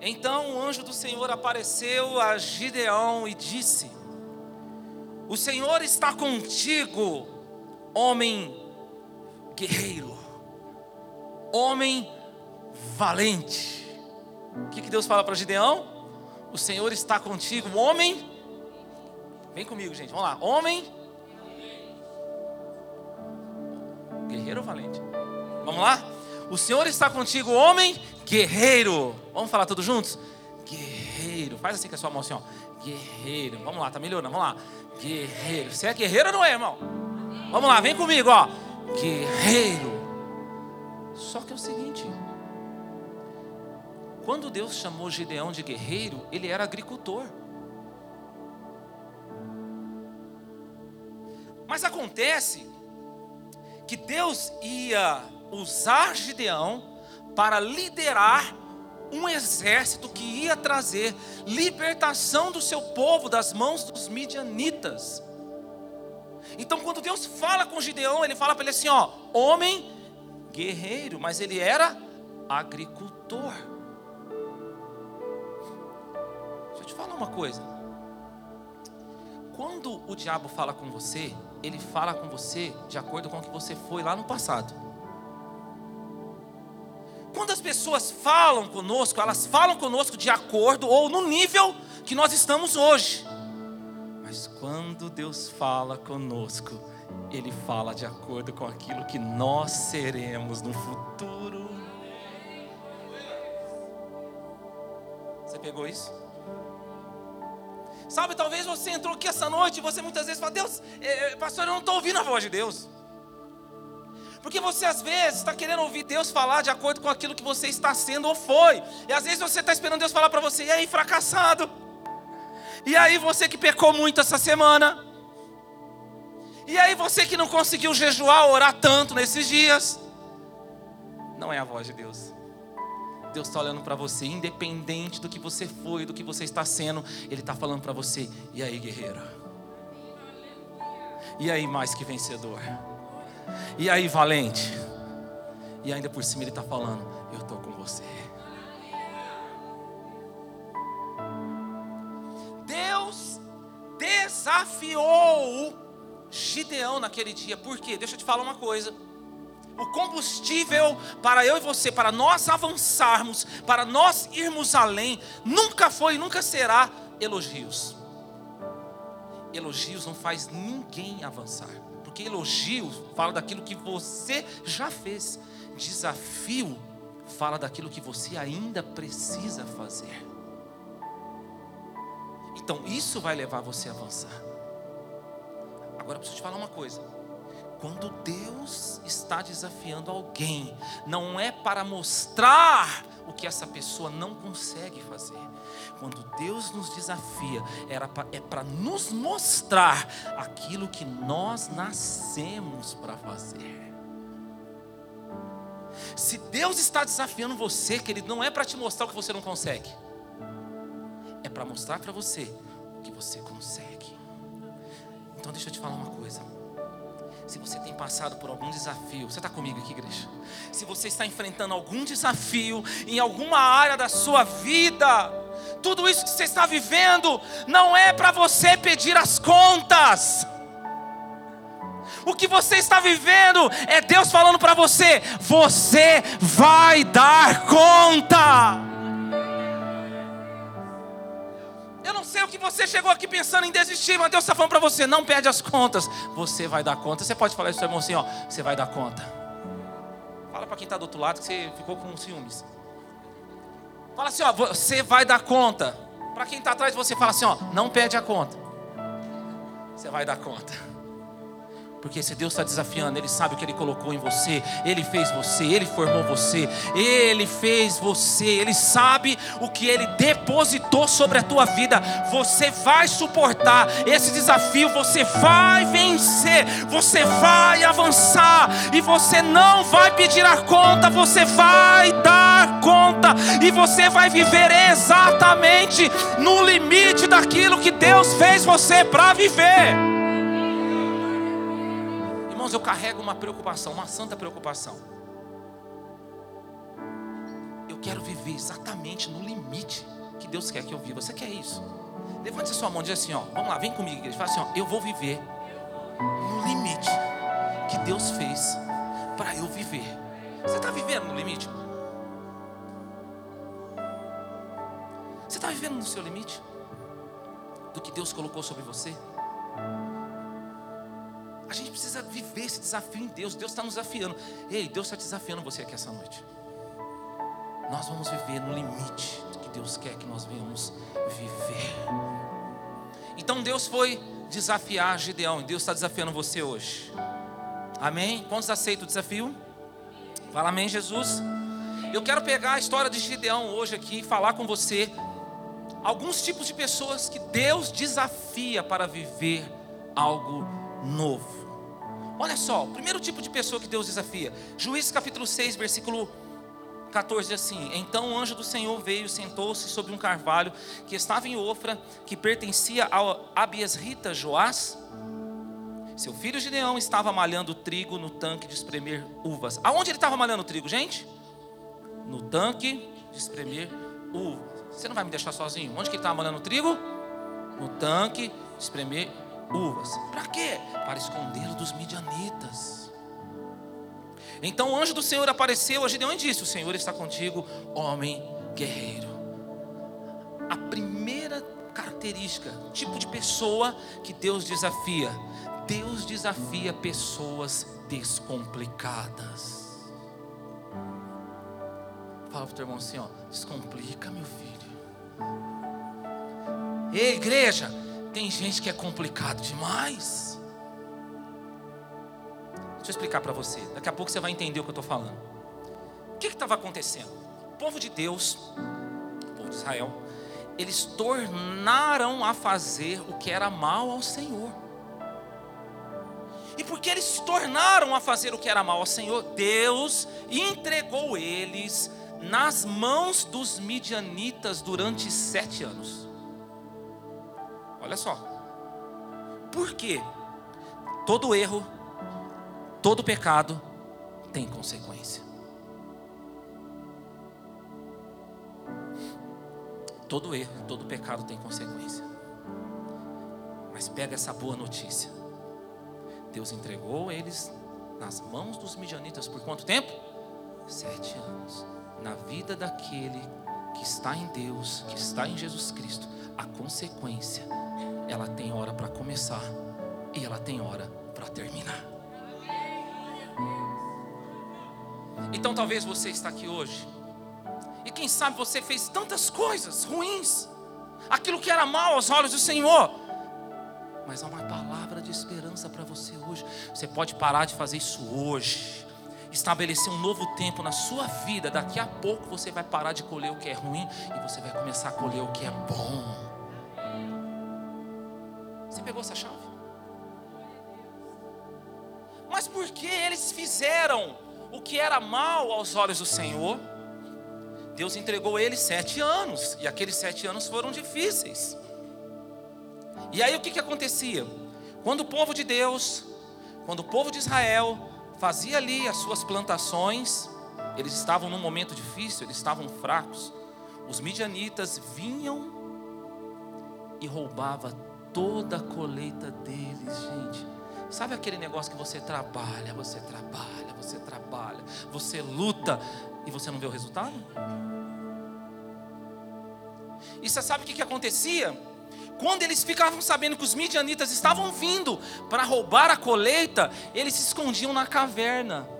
Então o anjo do Senhor apareceu a Gideão e disse: O Senhor está contigo, homem guerreiro, homem valente. O que, que Deus fala para Gideão? O Senhor está contigo, homem. Vem comigo, gente, vamos lá. Homem. Guerreiro ou valente? Vamos lá? O Senhor está contigo, homem guerreiro. Vamos falar todos juntos? Guerreiro. Faz assim com a sua mão assim, ó. Guerreiro. Vamos lá, tá melhorando. Vamos lá. Guerreiro. Você é guerreiro ou não é, irmão? Vamos lá, vem comigo, ó. Guerreiro. Só que é o seguinte: quando Deus chamou Gideão de guerreiro, ele era agricultor. Mas acontece que Deus ia usar Gideão para liderar um exército que ia trazer libertação do seu povo das mãos dos midianitas. Então, quando Deus fala com Gideão, ele fala para ele assim: ó, homem guerreiro, mas ele era agricultor. Deixa eu te falar uma coisa. Quando o diabo fala com você, ele fala com você de acordo com o que você foi lá no passado. Quando as pessoas falam conosco, elas falam conosco de acordo ou no nível que nós estamos hoje. Mas quando Deus fala conosco, Ele fala de acordo com aquilo que nós seremos no futuro. Você pegou isso? Sabe, talvez você entrou aqui essa noite e você muitas vezes fala: Deus, eh, pastor, eu não estou ouvindo a voz de Deus. Porque você às vezes está querendo ouvir Deus falar de acordo com aquilo que você está sendo ou foi. E às vezes você está esperando Deus falar para você, e aí, fracassado? E aí, você que pecou muito essa semana? E aí, você que não conseguiu jejuar, orar tanto nesses dias? Não é a voz de Deus. Deus está olhando para você, independente do que você foi, do que você está sendo, Ele está falando para você: e aí, guerreiro? E aí, mais que vencedor? E aí, valente? E ainda por cima ele está falando: Eu estou com você. Deus desafiou Gideão naquele dia. Por quê? Deixa eu te falar uma coisa. O combustível para eu e você, para nós avançarmos, para nós irmos além, nunca foi e nunca será elogios. Elogios não faz ninguém avançar. Porque elogio fala daquilo que você já fez, desafio fala daquilo que você ainda precisa fazer. Então, isso vai levar você a avançar. Agora, eu preciso te falar uma coisa. Quando Deus está desafiando alguém, não é para mostrar o que essa pessoa não consegue fazer, quando Deus nos desafia, era pra, é para nos mostrar aquilo que nós nascemos para fazer. Se Deus está desafiando você, querido, não é para te mostrar o que você não consegue, é para mostrar para você o que você consegue. Então, deixa eu te falar uma coisa. Se você tem passado por algum desafio, você está comigo aqui, igreja? Se você está enfrentando algum desafio em alguma área da sua vida, tudo isso que você está vivendo não é para você pedir as contas. O que você está vivendo é Deus falando para você: você vai dar conta. Que você chegou aqui pensando em desistir, mas Deus está falando para você: não perde as contas, você vai dar conta. Você pode falar isso para irmão assim: ó, você vai dar conta. Fala para quem está do outro lado que você ficou com ciúmes. Fala assim, ó, você vai dar conta. Para quem está atrás você, fala assim, ó, não perde a conta. Você vai dar conta. Porque se Deus está desafiando, Ele sabe o que Ele colocou em você, Ele fez você, Ele formou você, Ele fez você, Ele sabe o que Ele depositou sobre a tua vida. Você vai suportar esse desafio, você vai vencer, você vai avançar, e você não vai pedir a conta, você vai dar conta, e você vai viver exatamente no limite daquilo que Deus fez você para viver irmãos, eu carrego uma preocupação, uma santa preocupação. Eu quero viver exatamente no limite que Deus quer que eu viva. Você quer isso? Levante a sua mão e diz assim: ó, vamos lá, vem comigo, igreja. Fala assim: ó, eu vou viver no limite que Deus fez para eu viver. Você está vivendo no limite? Você está vivendo no seu limite? Do que Deus colocou sobre você? A gente precisa viver esse desafio em Deus. Deus está nos desafiando. Ei, Deus está desafiando você aqui essa noite. Nós vamos viver no limite que Deus quer que nós venhamos viver. Então Deus foi desafiar Gideão. E Deus está desafiando você hoje. Amém? Quantos aceitam o desafio? Fala amém, Jesus. Eu quero pegar a história de Gideão hoje aqui e falar com você alguns tipos de pessoas que Deus desafia para viver algo novo. Olha só, o primeiro tipo de pessoa que Deus desafia. Juízes capítulo 6, versículo 14 assim: Então o anjo do Senhor veio sentou-se sobre um carvalho que estava em Ofra, que pertencia ao Abiesrita Joás. Seu filho Gideão estava malhando trigo no tanque de espremer uvas. Aonde ele estava malhando trigo, gente? No tanque de espremer uvas. Você não vai me deixar sozinho? Onde que ele estava malhando trigo? No tanque de espremer uvas. Para quê? Para escondê-lo dos midianitas. Então o anjo do Senhor apareceu a Gideão e disse: O Senhor está contigo, homem guerreiro. A primeira característica, tipo de pessoa que Deus desafia. Deus desafia pessoas descomplicadas. Fala para o teu irmão assim, ó, descomplica, meu filho. Ei, igreja, tem gente que é complicado demais. Deixa eu explicar para você. Daqui a pouco você vai entender o que eu estou falando. O que estava acontecendo? O povo de Deus, o povo de Israel, eles tornaram a fazer o que era mal ao Senhor. E porque eles se tornaram a fazer o que era mal ao Senhor, Deus entregou eles nas mãos dos midianitas durante sete anos. Olha só. Por quê? Todo erro, todo pecado tem consequência. Todo erro, todo pecado tem consequência. Mas pega essa boa notícia. Deus entregou eles nas mãos dos midianitas por quanto tempo? Sete anos. Na vida daquele que está em Deus, que está em Jesus Cristo, a consequência, ela tem hora para começar e ela tem hora para terminar. Então talvez você está aqui hoje e quem sabe você fez tantas coisas ruins, aquilo que era mal aos olhos do Senhor. Mas há uma palavra de esperança para você hoje. Você pode parar de fazer isso hoje. Estabelecer um novo tempo na sua vida. Daqui a pouco você vai parar de colher o que é ruim e você vai começar a colher o que é bom. Fizeram o que era mal aos olhos do Senhor? Deus entregou eles sete anos, e aqueles sete anos foram difíceis. E aí o que, que acontecia? Quando o povo de Deus, quando o povo de Israel fazia ali as suas plantações, eles estavam num momento difícil, eles estavam fracos. Os midianitas vinham e roubava toda a colheita deles, gente. Sabe aquele negócio que você trabalha, você trabalha, você trabalha, você luta e você não vê o resultado? E você sabe o que, que acontecia? Quando eles ficavam sabendo que os midianitas estavam vindo para roubar a colheita, eles se escondiam na caverna.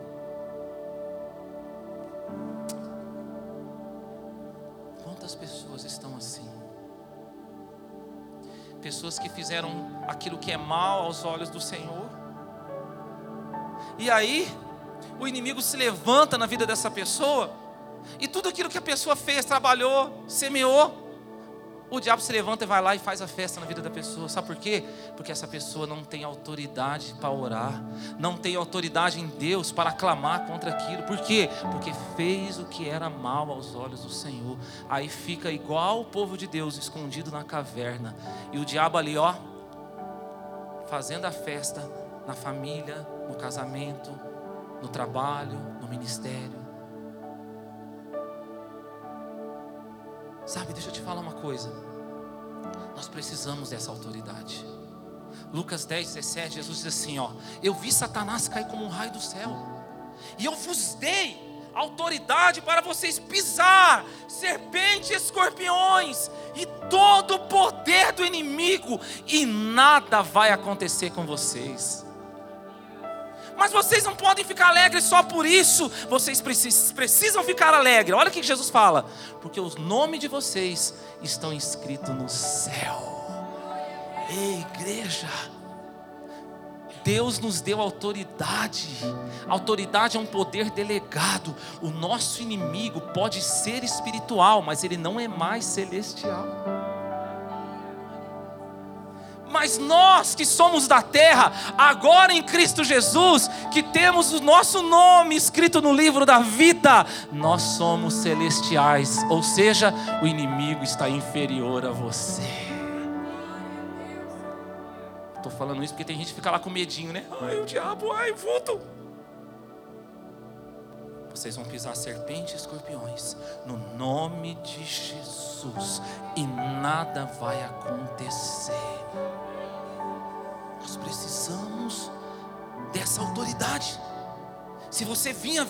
Pessoas que fizeram aquilo que é mal aos olhos do Senhor. E aí, o inimigo se levanta na vida dessa pessoa, e tudo aquilo que a pessoa fez, trabalhou, semeou, o diabo se levanta e vai lá e faz a festa na vida da pessoa. Sabe por quê? Porque essa pessoa não tem autoridade para orar, não tem autoridade em Deus para clamar contra aquilo. Por quê? Porque fez o que era mal aos olhos do Senhor. Aí fica igual o povo de Deus escondido na caverna. E o diabo ali, ó, fazendo a festa na família, no casamento, no trabalho, no ministério. Sabe, deixa eu te falar uma coisa. Nós precisamos dessa autoridade. Lucas 10, 17, Jesus diz assim: ó, eu vi Satanás cair como um raio do céu, e eu vos dei autoridade para vocês pisar serpentes e escorpiões e todo o poder do inimigo, e nada vai acontecer com vocês. Mas vocês não podem ficar alegres só por isso, vocês precisam ficar alegres. Olha o que Jesus fala: porque os nomes de vocês estão escritos no céu. Ei, igreja, Deus nos deu autoridade. Autoridade é um poder delegado. O nosso inimigo pode ser espiritual, mas ele não é mais celestial. Mas nós que somos da terra, agora em Cristo Jesus, que temos o nosso nome escrito no livro da vida, nós somos celestiais, ou seja, o inimigo está inferior a você. Estou falando isso porque tem gente que fica lá com medinho, né? Ai, o diabo, ai, vulto. Vocês vão pisar serpentes e escorpiões no nome de Jesus e nada vai acontecer. Nós precisamos dessa autoridade. Se você vinha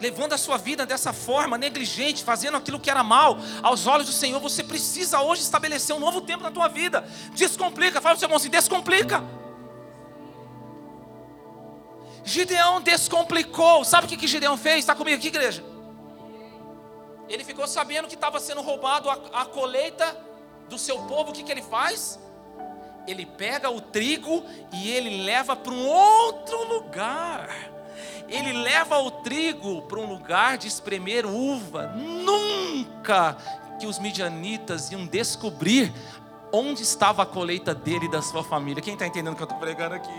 levando a sua vida dessa forma, negligente, fazendo aquilo que era mal, aos olhos do Senhor, você precisa hoje estabelecer um novo tempo na tua vida. Descomplica, fala para o seu irmão assim: descomplica. Gideão descomplicou. Sabe o que, que Gideão fez? Está comigo aqui, igreja? Ele ficou sabendo que estava sendo roubado a, a colheita do seu povo. O que, que ele faz? Ele pega o trigo e ele leva para um outro lugar ele leva o trigo para um lugar de espremer uva. Nunca que os midianitas iam descobrir onde estava a colheita dele e da sua família. Quem está entendendo o que eu estou pregando aqui?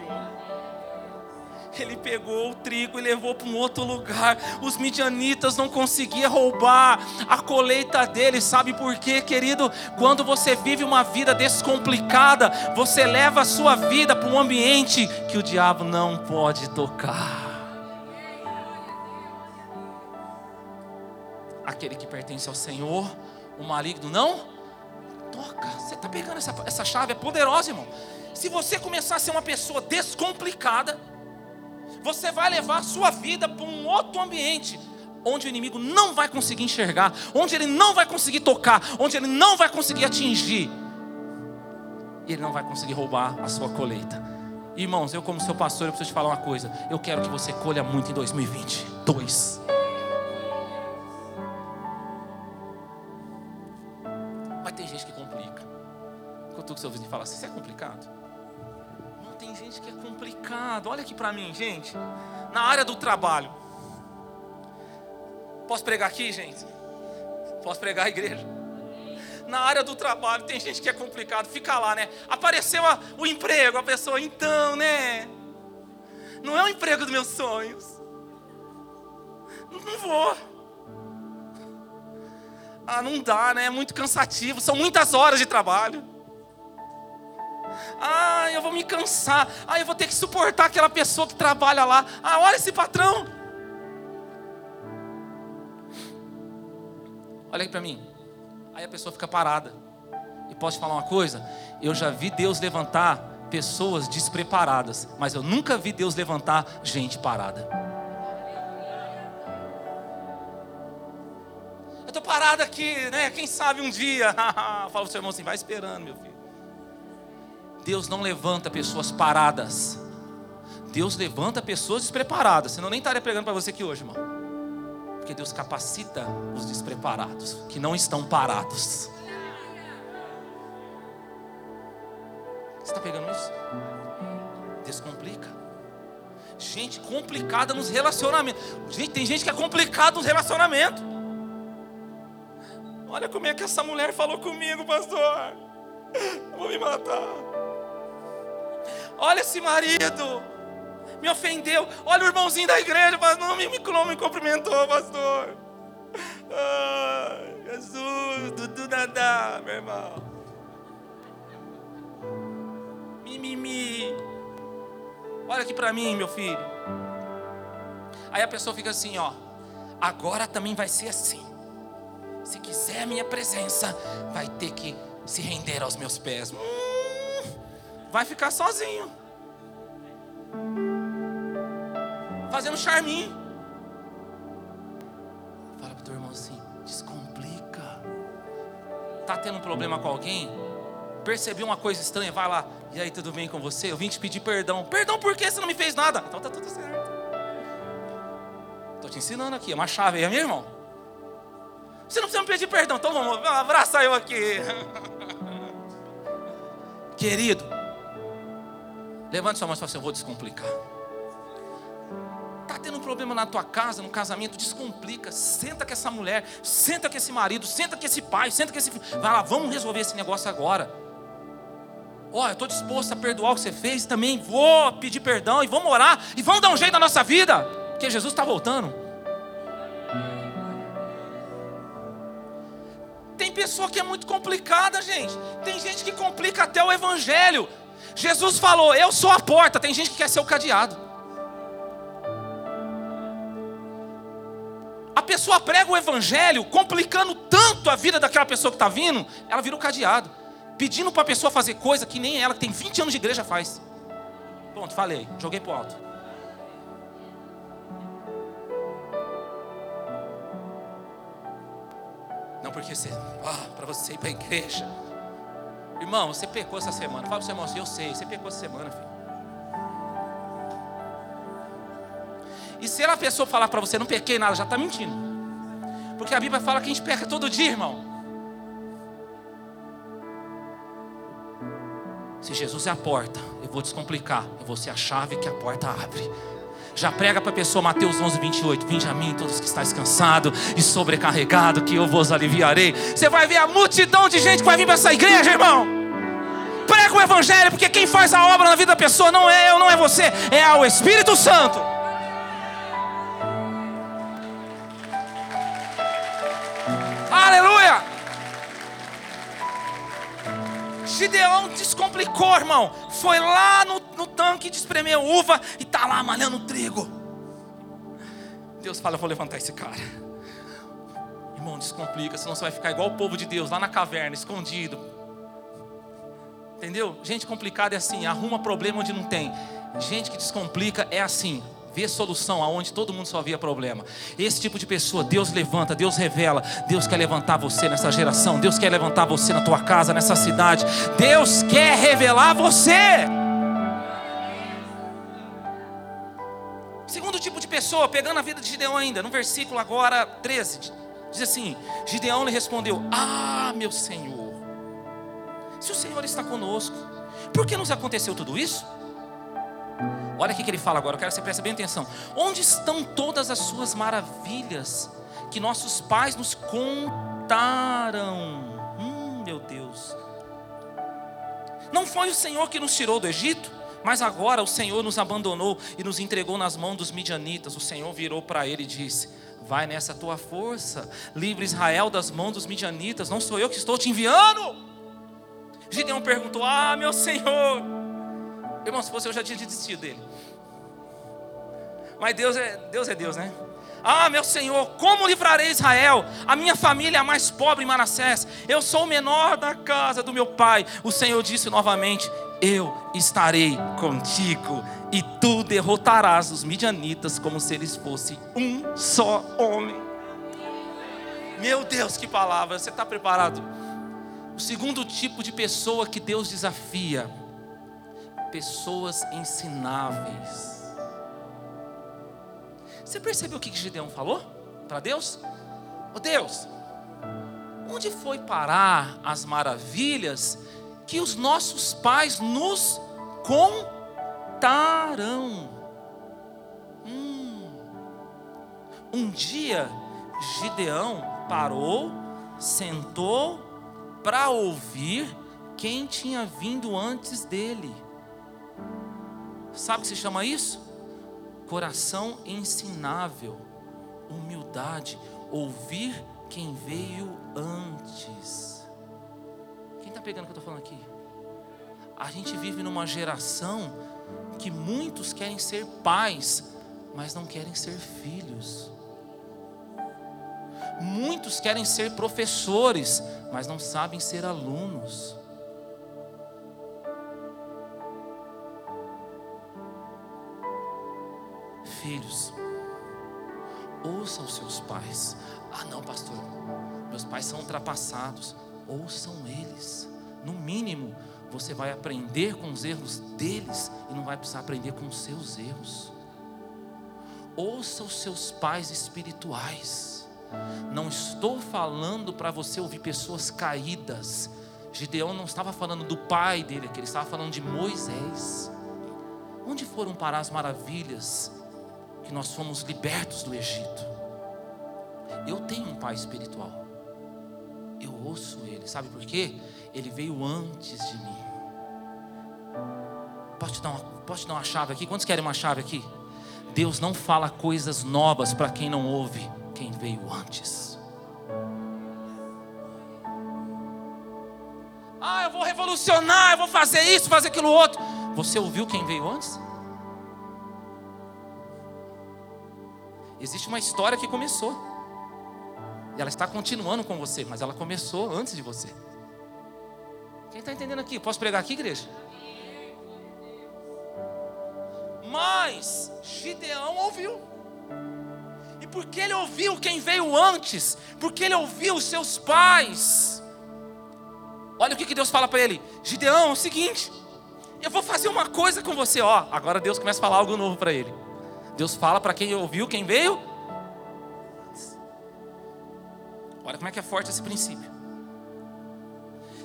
Ele pegou o trigo e levou para um outro lugar. Os midianitas não conseguiam roubar a colheita dele. Sabe por quê, querido? Quando você vive uma vida descomplicada, você leva a sua vida para um ambiente que o diabo não pode tocar. aquele que pertence ao Senhor, o maligno não toca. Você está pegando essa, essa chave, é poderosa, irmão. Se você começar a ser uma pessoa descomplicada, você vai levar a sua vida para um outro ambiente, onde o inimigo não vai conseguir enxergar, onde ele não vai conseguir tocar, onde ele não vai conseguir atingir, e ele não vai conseguir roubar a sua colheita. Irmãos, eu como seu pastor, eu preciso te falar uma coisa. Eu quero que você colha muito em 2022. que seu vizinho fala assim: Isso é complicado? Gente que é complicado. Olha aqui para mim, gente. Na área do trabalho. Posso pregar aqui, gente? Posso pregar a igreja? Na área do trabalho tem gente que é complicado, fica lá, né? Apareceu a, o emprego, a pessoa, então, né? Não é o emprego dos meus sonhos. Não vou. Ah, não dá, né? É muito cansativo, são muitas horas de trabalho. Ah, eu vou me cansar. Ah, eu vou ter que suportar aquela pessoa que trabalha lá. Ah, olha esse patrão. Olha aí para mim. Aí a pessoa fica parada. E posso te falar uma coisa? Eu já vi Deus levantar pessoas despreparadas, mas eu nunca vi Deus levantar gente parada. Eu estou parado aqui, né? Quem sabe um dia. Fala o seu irmão assim, vai esperando, meu filho. Deus não levanta pessoas paradas. Deus levanta pessoas despreparadas. Senão nem estaria pregando para você aqui hoje, irmão. Porque Deus capacita os despreparados, que não estão parados. Você está pegando isso? Descomplica. Gente complicada nos relacionamentos. Gente, tem gente que é complicada nos relacionamentos. Olha como é que essa mulher falou comigo, pastor. Eu vou me matar. Olha esse marido, me ofendeu. Olha o irmãozinho da igreja, mas não me, me cumprimentou, pastor. Ah, Jesus, Dudu Dadá, meu irmão. Mimimi. Olha aqui para mim, meu filho. Aí a pessoa fica assim, ó. Agora também vai ser assim. Se quiser a minha presença, vai ter que se render aos meus pés. Hum, vai ficar sozinho. Fazendo charminho. Fala pro teu irmão assim: descomplica. Tá tendo um problema com alguém? Percebeu uma coisa estranha? Vai lá. E aí, tudo bem com você? Eu vim te pedir perdão. Perdão por quê? Você não me fez nada. Então tá tudo certo. Estou te ensinando aqui, é uma chave aí, meu irmão. Você não precisa me pedir perdão, então vamos, abraça eu aqui. Querido, levante sua mão e fala assim: Eu vou descomplicar. Está tendo um problema na tua casa, no casamento, descomplica. Senta com essa mulher, senta com esse marido, senta com esse pai, senta com esse filho. Vai lá, vamos resolver esse negócio agora. Ó, oh, eu estou disposto a perdoar o que você fez, também vou pedir perdão e vamos orar e vamos dar um jeito na nossa vida, porque Jesus está voltando. Tem pessoa que é muito complicada, gente. Tem gente que complica até o evangelho. Jesus falou: Eu sou a porta. Tem gente que quer ser o cadeado. A pessoa prega o evangelho, complicando tanto a vida daquela pessoa que está vindo, ela vira o cadeado. Pedindo para a pessoa fazer coisa que nem ela, que tem 20 anos de igreja, faz. Pronto, falei, joguei para alto. Não porque você, ah, para você ir para a igreja. Irmão, você pecou essa semana. Fala para o seu irmão assim, eu sei, você pecou essa semana, filho. E se a pessoa falar para você, não pequei nada, já está mentindo. Porque a Bíblia fala que a gente peca todo dia, irmão. Se Jesus é a porta, eu vou descomplicar. Eu vou ser a chave que a porta abre. Já prega para a pessoa Mateus 11, 28. Vinde a mim, todos que estáis cansados e sobrecarregados, que eu vos aliviarei. Você vai ver a multidão de gente que vai vir para essa igreja, irmão. Prega o Evangelho, porque quem faz a obra na vida da pessoa não é eu, não é você, é o Espírito Santo. Gideão descomplicou, irmão. Foi lá no, no tanque de espremer uva e está lá malhando trigo. Deus fala: Eu vou levantar esse cara. Irmão, descomplica, senão você vai ficar igual o povo de Deus, lá na caverna, escondido. Entendeu? Gente complicada é assim, arruma problema onde não tem. Gente que descomplica é assim, vê solução aonde todo mundo só via problema. Esse tipo de pessoa, Deus levanta, Deus revela. Deus quer levantar você nessa geração, Deus quer levantar você na tua casa, nessa cidade. Deus quer revelar você. Segundo tipo de pessoa, pegando a vida de Gideão ainda, no versículo agora 13, diz assim: Gideão lhe respondeu: Ah, meu Senhor, se o Senhor está conosco, por que nos aconteceu tudo isso? Olha o que ele fala agora, eu quero que você preste bem atenção. Onde estão todas as suas maravilhas que nossos pais nos contaram? Hum, meu Deus. Não foi o Senhor que nos tirou do Egito? Mas agora o Senhor nos abandonou e nos entregou nas mãos dos midianitas. O Senhor virou para ele e disse: Vai nessa tua força, livre Israel das mãos dos midianitas. Não sou eu que estou te enviando. Gideão perguntou: Ah, meu Senhor, Irmão, se fosse eu já tinha desistido dele. Mas Deus é Deus, é Deus né? Ah, meu Senhor, como livrarei Israel? A minha família é a mais pobre em Manassés. Eu sou o menor da casa do meu pai. O Senhor disse novamente: Eu estarei contigo, e tu derrotarás os midianitas como se eles fossem um só homem. Meu Deus, que palavra! Você está preparado? O segundo tipo de pessoa que Deus desafia pessoas ensináveis. Você percebeu o que Gideão falou para Deus? Oh Deus, onde foi parar as maravilhas que os nossos pais nos contarão? Hum. Um dia, Gideão parou, sentou para ouvir quem tinha vindo antes dele. Sabe o que se chama isso? Coração ensinável, humildade, ouvir quem veio antes. Quem está pegando o que eu estou falando aqui? A gente vive numa geração que muitos querem ser pais, mas não querem ser filhos. Muitos querem ser professores, mas não sabem ser alunos. Filhos, ouça os seus pais. Ah, não, pastor, meus pais são ultrapassados. Ouçam eles. No mínimo, você vai aprender com os erros deles e não vai precisar aprender com os seus erros. Ouça os seus pais espirituais. Não estou falando para você ouvir pessoas caídas. Gideão não estava falando do pai dele ele estava falando de Moisés. Onde foram parar as maravilhas que nós fomos libertos do Egito? Eu tenho um pai espiritual. Eu ouço ele, sabe por quê? Ele veio antes de mim. Posso te dar uma, posso te dar uma chave aqui? Quantos querem uma chave aqui? Deus não fala coisas novas para quem não ouve quem veio antes. Ah, eu vou revolucionar, eu vou fazer isso, fazer aquilo outro. Você ouviu quem veio antes? Existe uma história que começou. E ela está continuando com você, mas ela começou antes de você. Quem está entendendo aqui? Posso pregar aqui, igreja? Mas Gideão ouviu. E porque ele ouviu quem veio antes, porque ele ouviu os seus pais. Olha o que, que Deus fala para ele: Gideão, é o seguinte, eu vou fazer uma coisa com você, ó. Agora Deus começa a falar algo novo para ele. Deus fala para quem ouviu, quem veio. Olha como é que é forte esse princípio.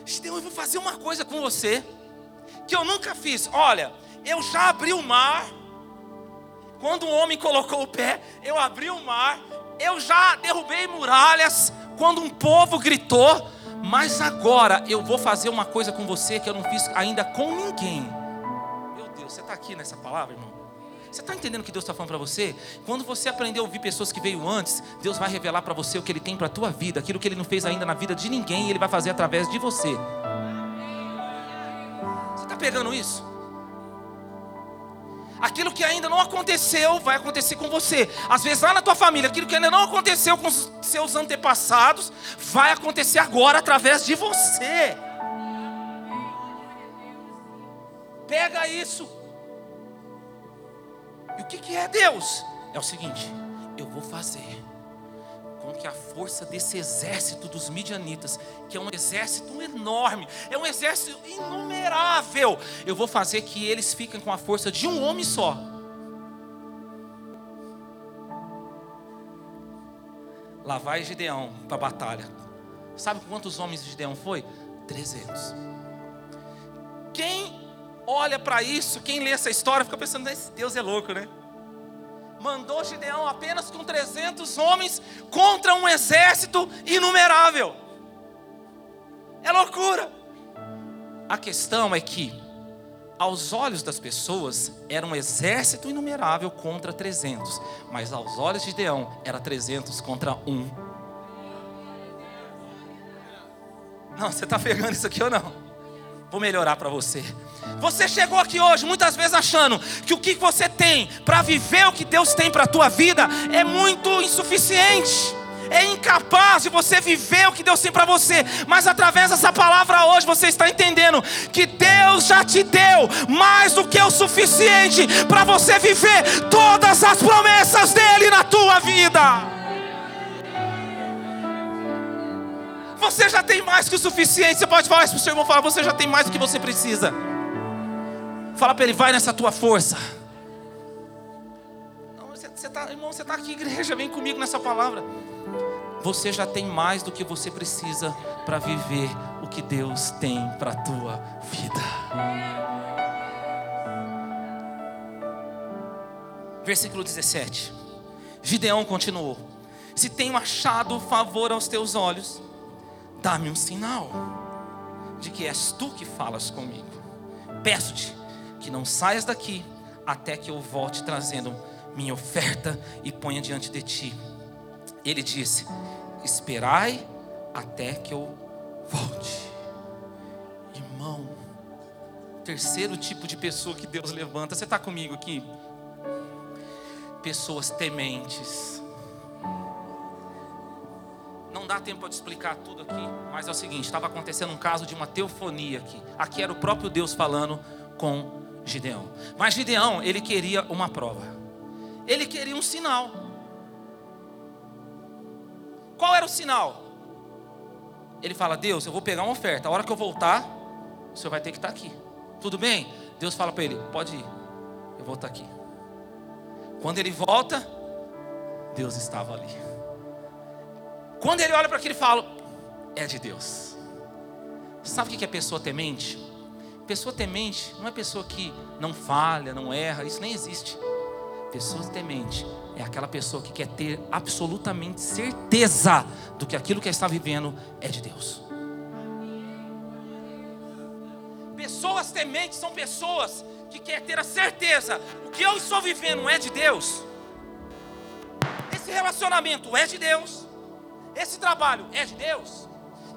Gideão, eu vou fazer uma coisa com você que eu nunca fiz. Olha, eu já abri o mar. Quando um homem colocou o pé, eu abri o mar. Eu já derrubei muralhas. Quando um povo gritou, mas agora eu vou fazer uma coisa com você que eu não fiz ainda com ninguém. Meu Deus, você está aqui nessa palavra, irmão? Você está entendendo o que Deus está falando para você? Quando você aprender a ouvir pessoas que veio antes, Deus vai revelar para você o que Ele tem para a tua vida, aquilo que Ele não fez ainda na vida de ninguém, Ele vai fazer através de você. Você está pegando isso? aquilo que ainda não aconteceu vai acontecer com você. Às vezes lá na tua família, aquilo que ainda não aconteceu com os seus antepassados, vai acontecer agora através de você. Pega isso. E o que, que é Deus? É o seguinte: eu vou fazer com que a força desse exército dos midianitas, que é um exército enorme, é um exército inumerável, eu vou fazer que eles fiquem com a força de um homem só. Lá vai Gideão para a batalha. Sabe quantos homens Gideão foi? 300. Quem olha para isso, quem lê essa história, fica pensando: esse Deus é louco, né? mandou Gideão apenas com 300 homens contra um exército inumerável. É loucura. A questão é que, aos olhos das pessoas, era um exército inumerável contra 300, mas aos olhos de Gideão, era 300 contra um. Não, você está pegando isso aqui ou não? Vou melhorar para você. Você chegou aqui hoje muitas vezes achando que o que você tem para viver o que Deus tem para a tua vida é muito insuficiente. É incapaz de você viver o que Deus tem para você, mas através dessa palavra hoje você está entendendo que Deus já te deu mais do que o suficiente para você viver todas as promessas dele na tua vida. Você já tem mais que o suficiente. Você pode falar isso para o seu irmão: falar, você já tem mais do que você precisa. Fala para ele, vai nessa tua força. Não, você, você tá, irmão, você está aqui, igreja, vem comigo nessa palavra. Você já tem mais do que você precisa para viver o que Deus tem para a tua vida. Versículo 17. Gideão continuou: Se tenho achado favor aos teus olhos, dá-me um sinal de que és tu que falas comigo. Peço-te que não saias daqui até que eu volte trazendo minha oferta e ponha diante de ti. Ele disse: Esperai até que eu volte. Irmão, terceiro tipo de pessoa que Deus levanta, você está comigo aqui? Pessoas tementes. Dá tempo de explicar tudo aqui, mas é o seguinte: estava acontecendo um caso de uma teofonia aqui. Aqui era o próprio Deus falando com Gideão. Mas Gideão, ele queria uma prova. Ele queria um sinal. Qual era o sinal? Ele fala: Deus, eu vou pegar uma oferta. A hora que eu voltar, o senhor vai ter que estar aqui. Tudo bem? Deus fala para ele: Pode ir, eu vou estar aqui. Quando ele volta, Deus estava ali. Quando ele olha para aquilo, ele fala: É de Deus. Sabe o que é pessoa temente? Pessoa temente não é pessoa que não falha, não erra, isso nem existe. Pessoa temente é aquela pessoa que quer ter absolutamente certeza do que aquilo que está vivendo é de Deus. Pessoas tementes são pessoas que querem ter a certeza o que eu estou vivendo é de Deus. Esse relacionamento é de Deus. Esse trabalho é de Deus.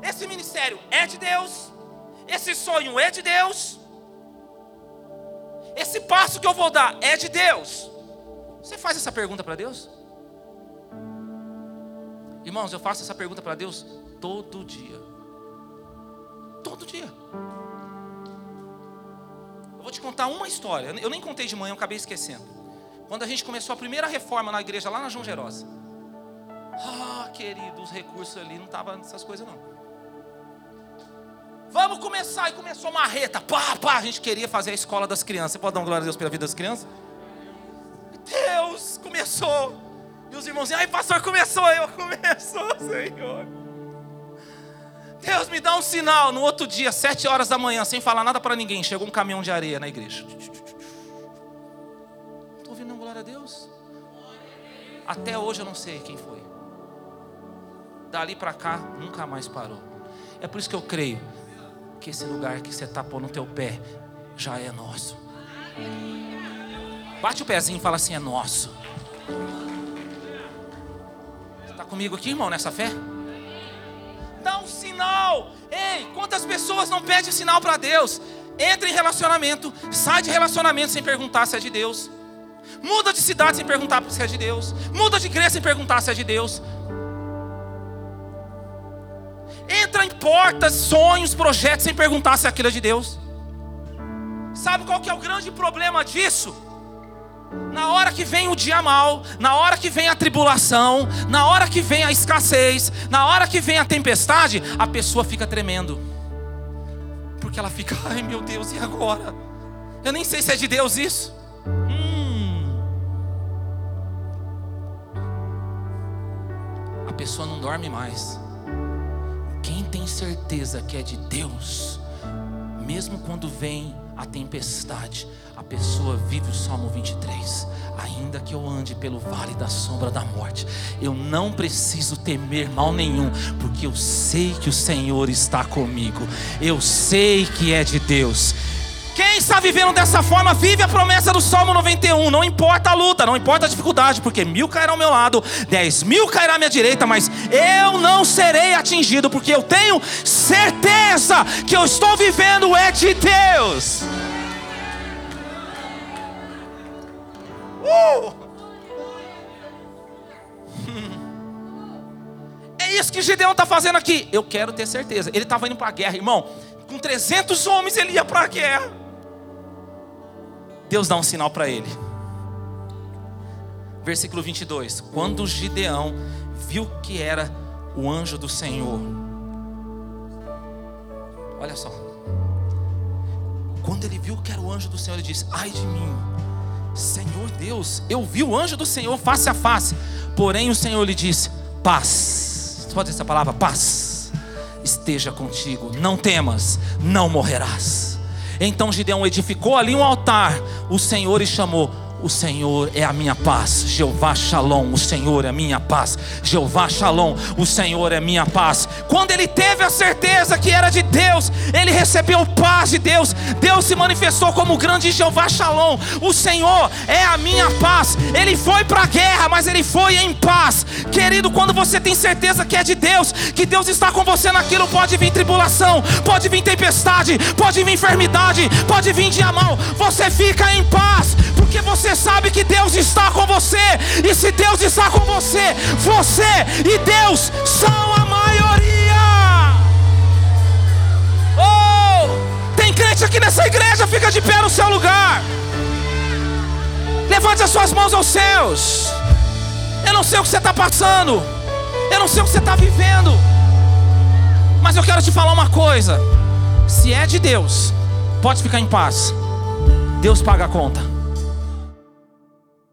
Esse ministério é de Deus. Esse sonho é de Deus. Esse passo que eu vou dar é de Deus. Você faz essa pergunta para Deus? Irmãos, eu faço essa pergunta para Deus todo dia. Todo dia. Eu vou te contar uma história. Eu nem contei de manhã, eu acabei esquecendo. Quando a gente começou a primeira reforma na igreja lá na João Gerosa. Ah, querido, os recursos ali não estavam nessas coisas não. Vamos começar. E começou marreta. Pá, pá. A gente queria fazer a escola das crianças. Você pode dar uma glória a Deus pela vida das crianças? Deus, começou. E os irmãos, ai pastor, começou. Eu, começou, Senhor. Deus me dá um sinal. No outro dia, sete horas da manhã, sem falar nada para ninguém, chegou um caminhão de areia na igreja. Estou ouvindo glória a Deus. Até hoje eu não sei quem foi. Dali para cá, nunca mais parou. É por isso que eu creio que esse lugar que você tapou no teu pé já é nosso. Bate o pezinho e fala assim: é nosso. Está comigo aqui, irmão, nessa fé? Dá um sinal. Ei, quantas pessoas não pedem sinal para Deus? Entra em relacionamento, sai de relacionamento sem perguntar se é de Deus. Muda de cidade sem perguntar se é de Deus. Muda de igreja sem perguntar se é de Deus. Entra em portas, sonhos, projetos sem perguntar se aquilo é de Deus. Sabe qual que é o grande problema disso? Na hora que vem o dia mal, na hora que vem a tribulação, na hora que vem a escassez, na hora que vem a tempestade, a pessoa fica tremendo. Porque ela fica, ai meu Deus, e agora? Eu nem sei se é de Deus isso. Hum. A pessoa não dorme mais tem certeza que é de Deus, mesmo quando vem a tempestade, a pessoa vive o Salmo 23. Ainda que eu ande pelo vale da sombra da morte, eu não preciso temer mal nenhum, porque eu sei que o Senhor está comigo, eu sei que é de Deus. Quem está vivendo dessa forma vive a promessa do Salmo 91. Não importa a luta, não importa a dificuldade, porque mil cairá ao meu lado, dez mil cairá à minha direita, mas eu não serei atingido, porque eu tenho certeza que eu estou vivendo é de Deus. Uh! É isso que Gideão está fazendo aqui. Eu quero ter certeza. Ele estava indo para a guerra, irmão. Com 300 homens ele ia para a guerra. Deus dá um sinal para ele. Versículo 22. Quando Gideão viu que era o anjo do Senhor. Olha só. Quando ele viu que era o anjo do Senhor, ele disse: Ai de mim, Senhor Deus, eu vi o anjo do Senhor face a face. Porém, o Senhor lhe disse: Paz. Você pode dizer essa palavra? Paz. Esteja contigo, não temas, não morrerás. Então Gideão edificou ali um altar, o Senhor e chamou o Senhor é a minha paz, Jeová Shalom, o Senhor é a minha paz, Jeová Shalom, o Senhor é minha paz. Quando ele teve a certeza que era de Deus, ele recebeu paz de Deus, Deus se manifestou como grande Jeová Shalom, o Senhor é a minha paz. Ele foi para a guerra, mas ele foi em paz. Querido, quando você tem certeza que é de Deus, que Deus está com você naquilo, pode vir tribulação, pode vir tempestade, pode vir enfermidade, pode vir dia mal, você fica em paz, porque você sabe que Deus está com você. E se Deus está com você, você e Deus são a maioria. Oh! Tem crente aqui nessa igreja, fica de pé no seu lugar. Levante as suas mãos aos céus. Eu não sei o que você está passando. Eu não sei o que você está vivendo. Mas eu quero te falar uma coisa. Se é de Deus, pode ficar em paz. Deus paga a conta.